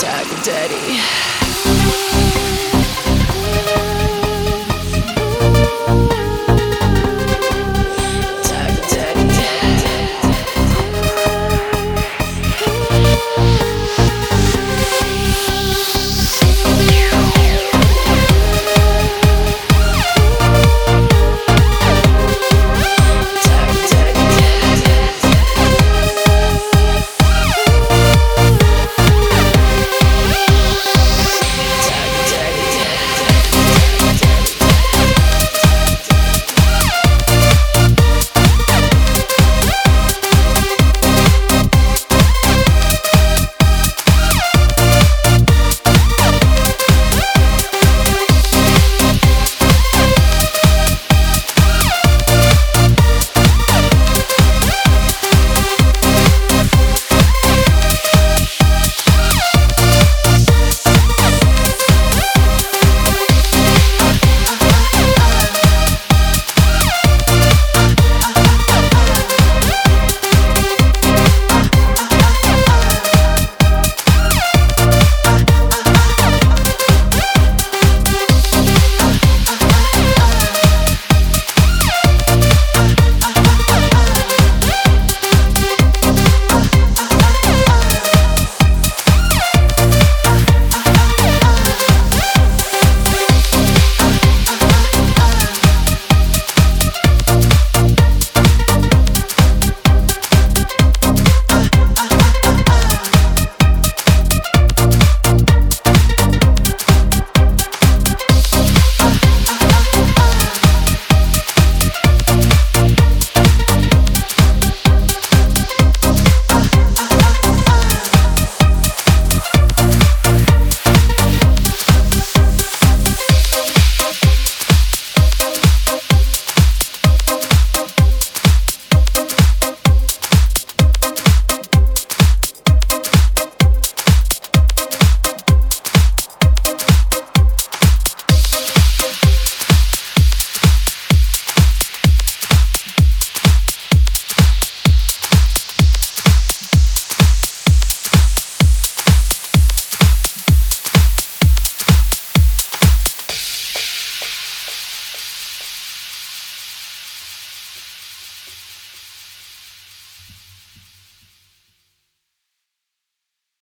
Tag Daddy.